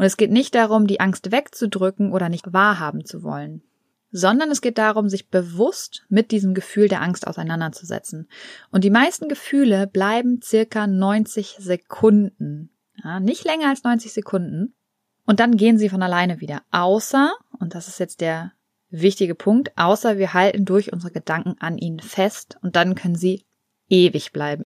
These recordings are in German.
Und es geht nicht darum, die Angst wegzudrücken oder nicht wahrhaben zu wollen, sondern es geht darum, sich bewusst mit diesem Gefühl der Angst auseinanderzusetzen. Und die meisten Gefühle bleiben circa 90 Sekunden. Ja, nicht länger als 90 Sekunden. Und dann gehen sie von alleine wieder. Außer, und das ist jetzt der wichtige Punkt, außer wir halten durch unsere Gedanken an ihnen fest und dann können sie ewig bleiben.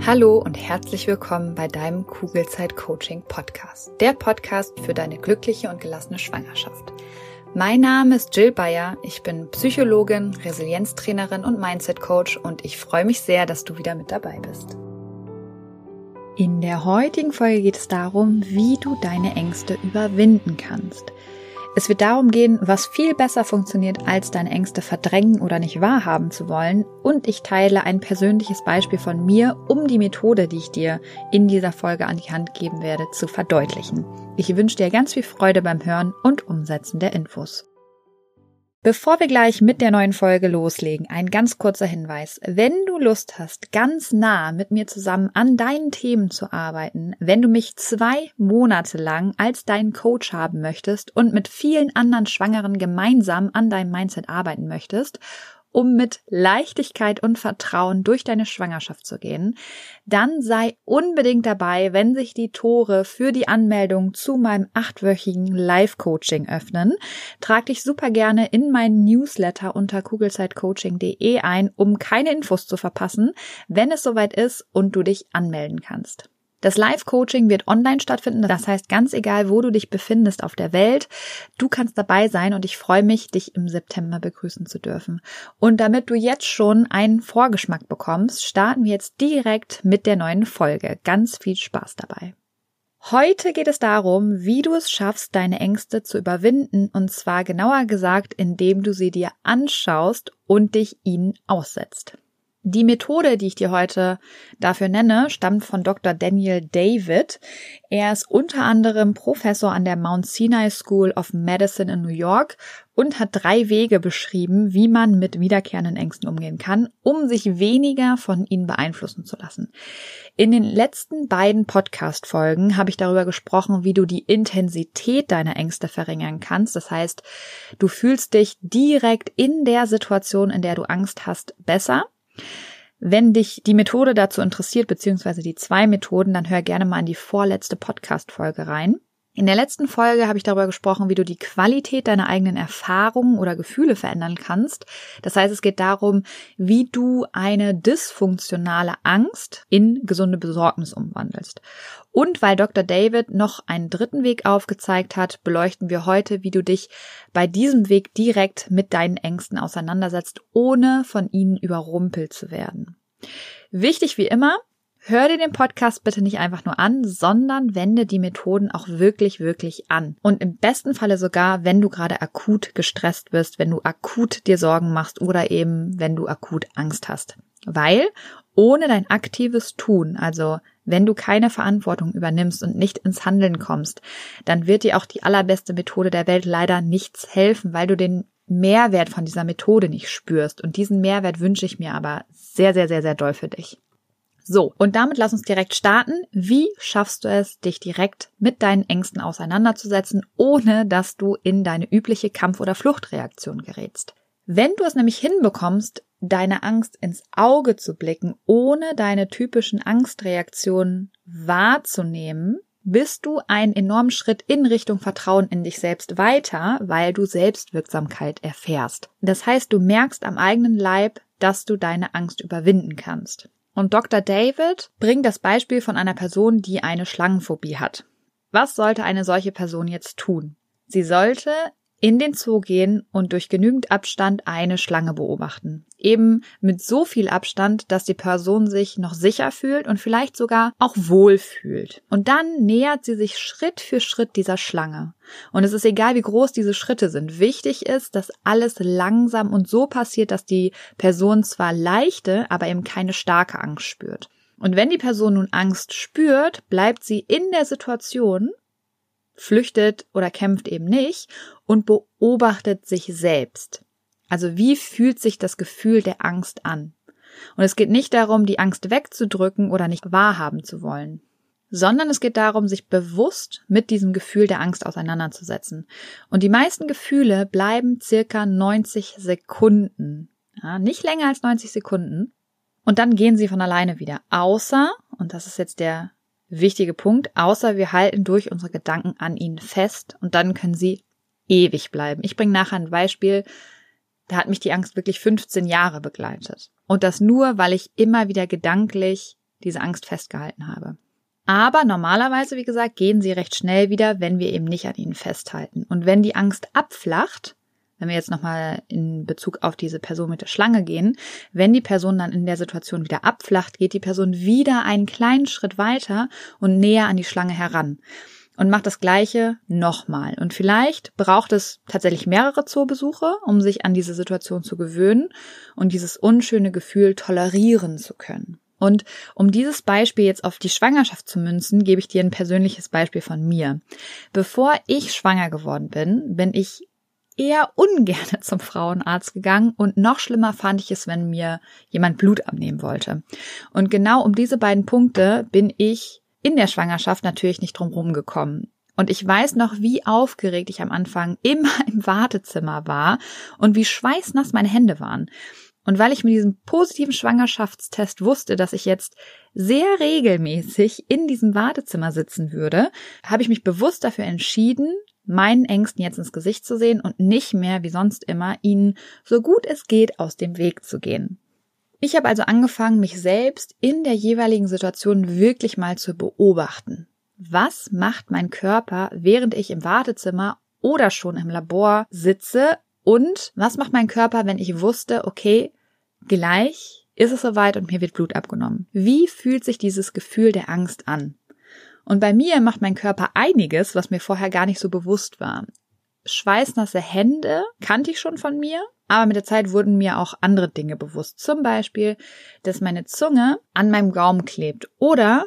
Hallo und herzlich willkommen bei deinem Kugelzeit Coaching Podcast. Der Podcast für deine glückliche und gelassene Schwangerschaft. Mein Name ist Jill Bayer. Ich bin Psychologin, Resilienztrainerin und Mindset Coach und ich freue mich sehr, dass du wieder mit dabei bist. In der heutigen Folge geht es darum, wie du deine Ängste überwinden kannst. Es wird darum gehen, was viel besser funktioniert, als deine Ängste verdrängen oder nicht wahrhaben zu wollen. Und ich teile ein persönliches Beispiel von mir, um die Methode, die ich dir in dieser Folge an die Hand geben werde, zu verdeutlichen. Ich wünsche dir ganz viel Freude beim Hören und Umsetzen der Infos. Bevor wir gleich mit der neuen Folge loslegen, ein ganz kurzer Hinweis. Wenn du Lust hast, ganz nah mit mir zusammen an deinen Themen zu arbeiten, wenn du mich zwei Monate lang als deinen Coach haben möchtest und mit vielen anderen Schwangeren gemeinsam an deinem Mindset arbeiten möchtest um mit Leichtigkeit und Vertrauen durch deine Schwangerschaft zu gehen, dann sei unbedingt dabei, wenn sich die Tore für die Anmeldung zu meinem achtwöchigen Live-Coaching öffnen. Trag dich super gerne in meinen Newsletter unter kugelzeitcoaching.de ein, um keine Infos zu verpassen, wenn es soweit ist und du dich anmelden kannst. Das Live-Coaching wird online stattfinden. Das heißt, ganz egal, wo du dich befindest auf der Welt, du kannst dabei sein und ich freue mich, dich im September begrüßen zu dürfen. Und damit du jetzt schon einen Vorgeschmack bekommst, starten wir jetzt direkt mit der neuen Folge. Ganz viel Spaß dabei. Heute geht es darum, wie du es schaffst, deine Ängste zu überwinden, und zwar genauer gesagt, indem du sie dir anschaust und dich ihnen aussetzt. Die Methode, die ich dir heute dafür nenne, stammt von Dr. Daniel David. Er ist unter anderem Professor an der Mount Sinai School of Medicine in New York und hat drei Wege beschrieben, wie man mit wiederkehrenden Ängsten umgehen kann, um sich weniger von ihnen beeinflussen zu lassen. In den letzten beiden Podcast-Folgen habe ich darüber gesprochen, wie du die Intensität deiner Ängste verringern kannst. Das heißt, du fühlst dich direkt in der Situation, in der du Angst hast, besser wenn dich die Methode dazu interessiert, beziehungsweise die zwei Methoden, dann hör gerne mal in die vorletzte Podcast-Folge rein. In der letzten Folge habe ich darüber gesprochen, wie du die Qualität deiner eigenen Erfahrungen oder Gefühle verändern kannst. Das heißt, es geht darum, wie du eine dysfunktionale Angst in gesunde Besorgnis umwandelst. Und weil Dr. David noch einen dritten Weg aufgezeigt hat, beleuchten wir heute, wie du dich bei diesem Weg direkt mit deinen Ängsten auseinandersetzt, ohne von ihnen überrumpelt zu werden. Wichtig wie immer, Hör dir den Podcast bitte nicht einfach nur an, sondern wende die Methoden auch wirklich, wirklich an. Und im besten Falle sogar, wenn du gerade akut gestresst bist, wenn du akut dir Sorgen machst oder eben wenn du akut Angst hast. Weil ohne dein aktives Tun, also wenn du keine Verantwortung übernimmst und nicht ins Handeln kommst, dann wird dir auch die allerbeste Methode der Welt leider nichts helfen, weil du den Mehrwert von dieser Methode nicht spürst. Und diesen Mehrwert wünsche ich mir aber sehr, sehr, sehr, sehr doll für dich. So, und damit lass uns direkt starten. Wie schaffst du es, dich direkt mit deinen Ängsten auseinanderzusetzen, ohne dass du in deine übliche Kampf- oder Fluchtreaktion gerätst? Wenn du es nämlich hinbekommst, deine Angst ins Auge zu blicken, ohne deine typischen Angstreaktionen wahrzunehmen, bist du einen enormen Schritt in Richtung Vertrauen in dich selbst weiter, weil du Selbstwirksamkeit erfährst. Das heißt, du merkst am eigenen Leib, dass du deine Angst überwinden kannst. Und Dr. David bringt das Beispiel von einer Person, die eine Schlangenphobie hat. Was sollte eine solche Person jetzt tun? Sie sollte in den Zoo gehen und durch genügend Abstand eine Schlange beobachten. Eben mit so viel Abstand, dass die Person sich noch sicher fühlt und vielleicht sogar auch wohl fühlt. Und dann nähert sie sich Schritt für Schritt dieser Schlange. Und es ist egal, wie groß diese Schritte sind. Wichtig ist, dass alles langsam und so passiert, dass die Person zwar leichte, aber eben keine starke Angst spürt. Und wenn die Person nun Angst spürt, bleibt sie in der Situation flüchtet oder kämpft eben nicht und beobachtet sich selbst. Also wie fühlt sich das Gefühl der Angst an? Und es geht nicht darum, die Angst wegzudrücken oder nicht wahrhaben zu wollen, sondern es geht darum, sich bewusst mit diesem Gefühl der Angst auseinanderzusetzen. Und die meisten Gefühle bleiben circa 90 Sekunden. Ja, nicht länger als 90 Sekunden. Und dann gehen sie von alleine wieder. Außer, und das ist jetzt der wichtige Punkt, außer wir halten durch unsere Gedanken an ihnen fest und dann können sie ewig bleiben. Ich bringe nachher ein Beispiel, da hat mich die Angst wirklich 15 Jahre begleitet. Und das nur, weil ich immer wieder gedanklich diese Angst festgehalten habe. Aber normalerweise, wie gesagt, gehen sie recht schnell wieder, wenn wir eben nicht an ihnen festhalten. Und wenn die Angst abflacht, wenn wir jetzt nochmal in Bezug auf diese Person mit der Schlange gehen, wenn die Person dann in der Situation wieder abflacht, geht die Person wieder einen kleinen Schritt weiter und näher an die Schlange heran und macht das Gleiche nochmal. Und vielleicht braucht es tatsächlich mehrere Zoobesuche, um sich an diese Situation zu gewöhnen und dieses unschöne Gefühl tolerieren zu können. Und um dieses Beispiel jetzt auf die Schwangerschaft zu münzen, gebe ich dir ein persönliches Beispiel von mir. Bevor ich schwanger geworden bin, bin ich eher ungern zum Frauenarzt gegangen und noch schlimmer fand ich es, wenn mir jemand Blut abnehmen wollte. Und genau um diese beiden Punkte bin ich in der Schwangerschaft natürlich nicht drum gekommen. Und ich weiß noch, wie aufgeregt ich am Anfang immer im Wartezimmer war und wie schweißnass meine Hände waren. Und weil ich mit diesem positiven Schwangerschaftstest wusste, dass ich jetzt sehr regelmäßig in diesem Wartezimmer sitzen würde, habe ich mich bewusst dafür entschieden, meinen Ängsten jetzt ins Gesicht zu sehen und nicht mehr wie sonst immer ihnen so gut es geht aus dem Weg zu gehen. Ich habe also angefangen, mich selbst in der jeweiligen Situation wirklich mal zu beobachten. Was macht mein Körper, während ich im Wartezimmer oder schon im Labor sitze und was macht mein Körper, wenn ich wusste, okay, gleich ist es soweit und mir wird Blut abgenommen? Wie fühlt sich dieses Gefühl der Angst an? Und bei mir macht mein Körper einiges, was mir vorher gar nicht so bewusst war. Schweißnasse Hände kannte ich schon von mir, aber mit der Zeit wurden mir auch andere Dinge bewusst. Zum Beispiel, dass meine Zunge an meinem Gaumen klebt oder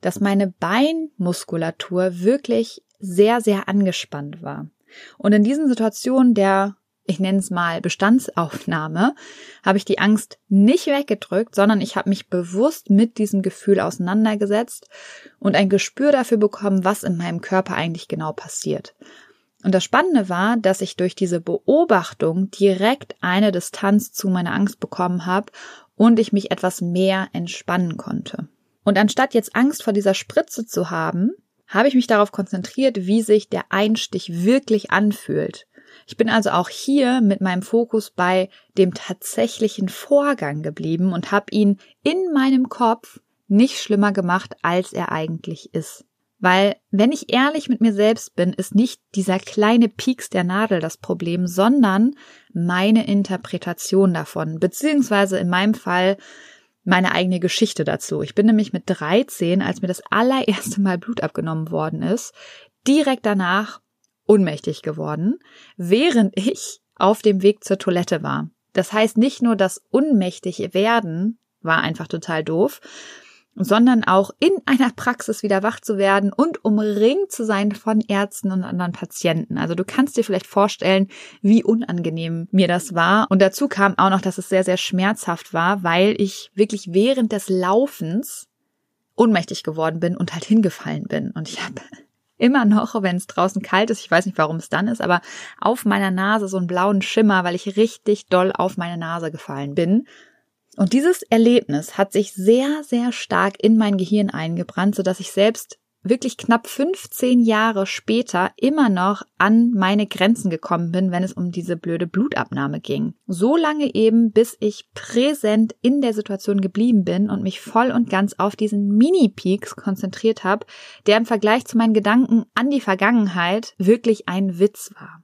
dass meine Beinmuskulatur wirklich sehr, sehr angespannt war. Und in diesen Situationen der ich nenne es mal Bestandsaufnahme, habe ich die Angst nicht weggedrückt, sondern ich habe mich bewusst mit diesem Gefühl auseinandergesetzt und ein Gespür dafür bekommen, was in meinem Körper eigentlich genau passiert. Und das Spannende war, dass ich durch diese Beobachtung direkt eine Distanz zu meiner Angst bekommen habe und ich mich etwas mehr entspannen konnte. Und anstatt jetzt Angst vor dieser Spritze zu haben, habe ich mich darauf konzentriert, wie sich der Einstich wirklich anfühlt. Ich bin also auch hier mit meinem Fokus bei dem tatsächlichen Vorgang geblieben und habe ihn in meinem Kopf nicht schlimmer gemacht, als er eigentlich ist. Weil, wenn ich ehrlich mit mir selbst bin, ist nicht dieser kleine Pieks der Nadel das Problem, sondern meine Interpretation davon, beziehungsweise in meinem Fall meine eigene Geschichte dazu. Ich bin nämlich mit 13, als mir das allererste Mal Blut abgenommen worden ist, direkt danach ohnmächtig geworden, während ich auf dem Weg zur Toilette war. Das heißt nicht nur das ohnmächtig werden war einfach total doof, sondern auch in einer Praxis wieder wach zu werden und umringt zu sein von Ärzten und anderen Patienten. Also du kannst dir vielleicht vorstellen, wie unangenehm mir das war. Und dazu kam auch noch, dass es sehr, sehr schmerzhaft war, weil ich wirklich während des Laufens ohnmächtig geworden bin und halt hingefallen bin. Und ich habe immer noch, wenn es draußen kalt ist, ich weiß nicht, warum es dann ist, aber auf meiner Nase so einen blauen Schimmer, weil ich richtig doll auf meine Nase gefallen bin. Und dieses Erlebnis hat sich sehr, sehr stark in mein Gehirn eingebrannt, so dass ich selbst wirklich knapp 15 Jahre später immer noch an meine Grenzen gekommen bin, wenn es um diese blöde Blutabnahme ging. So lange eben, bis ich präsent in der Situation geblieben bin und mich voll und ganz auf diesen Mini-Peaks konzentriert habe, der im Vergleich zu meinen Gedanken an die Vergangenheit wirklich ein Witz war.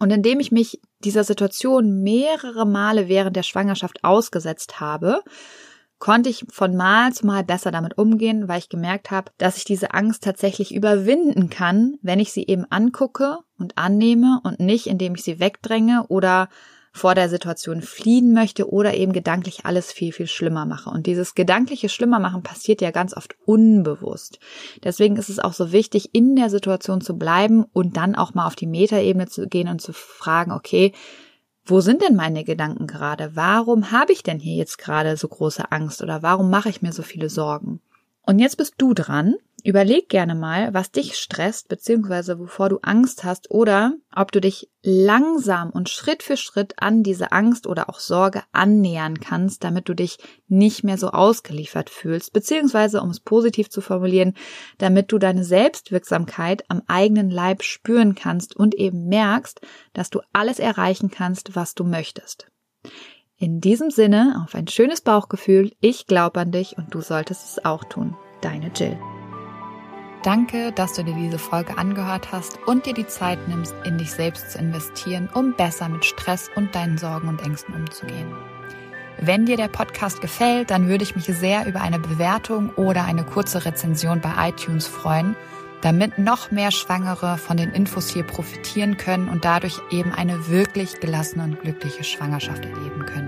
Und indem ich mich dieser Situation mehrere Male während der Schwangerschaft ausgesetzt habe, konnte ich von Mal zu Mal besser damit umgehen, weil ich gemerkt habe, dass ich diese Angst tatsächlich überwinden kann, wenn ich sie eben angucke und annehme und nicht, indem ich sie wegdränge oder vor der Situation fliehen möchte oder eben gedanklich alles viel, viel schlimmer mache. Und dieses gedankliche Schlimmermachen passiert ja ganz oft unbewusst. Deswegen ist es auch so wichtig, in der Situation zu bleiben und dann auch mal auf die Metaebene zu gehen und zu fragen, okay, wo sind denn meine Gedanken gerade? Warum habe ich denn hier jetzt gerade so große Angst oder warum mache ich mir so viele Sorgen? Und jetzt bist du dran. Überleg gerne mal, was dich stresst, beziehungsweise wovor du Angst hast oder ob du dich langsam und Schritt für Schritt an diese Angst oder auch Sorge annähern kannst, damit du dich nicht mehr so ausgeliefert fühlst, beziehungsweise, um es positiv zu formulieren, damit du deine Selbstwirksamkeit am eigenen Leib spüren kannst und eben merkst, dass du alles erreichen kannst, was du möchtest. In diesem Sinne, auf ein schönes Bauchgefühl, ich glaube an dich und du solltest es auch tun. Deine Jill. Danke, dass du dir diese Folge angehört hast und dir die Zeit nimmst, in dich selbst zu investieren, um besser mit Stress und deinen Sorgen und Ängsten umzugehen. Wenn dir der Podcast gefällt, dann würde ich mich sehr über eine Bewertung oder eine kurze Rezension bei iTunes freuen damit noch mehr Schwangere von den Infos hier profitieren können und dadurch eben eine wirklich gelassene und glückliche Schwangerschaft erleben können.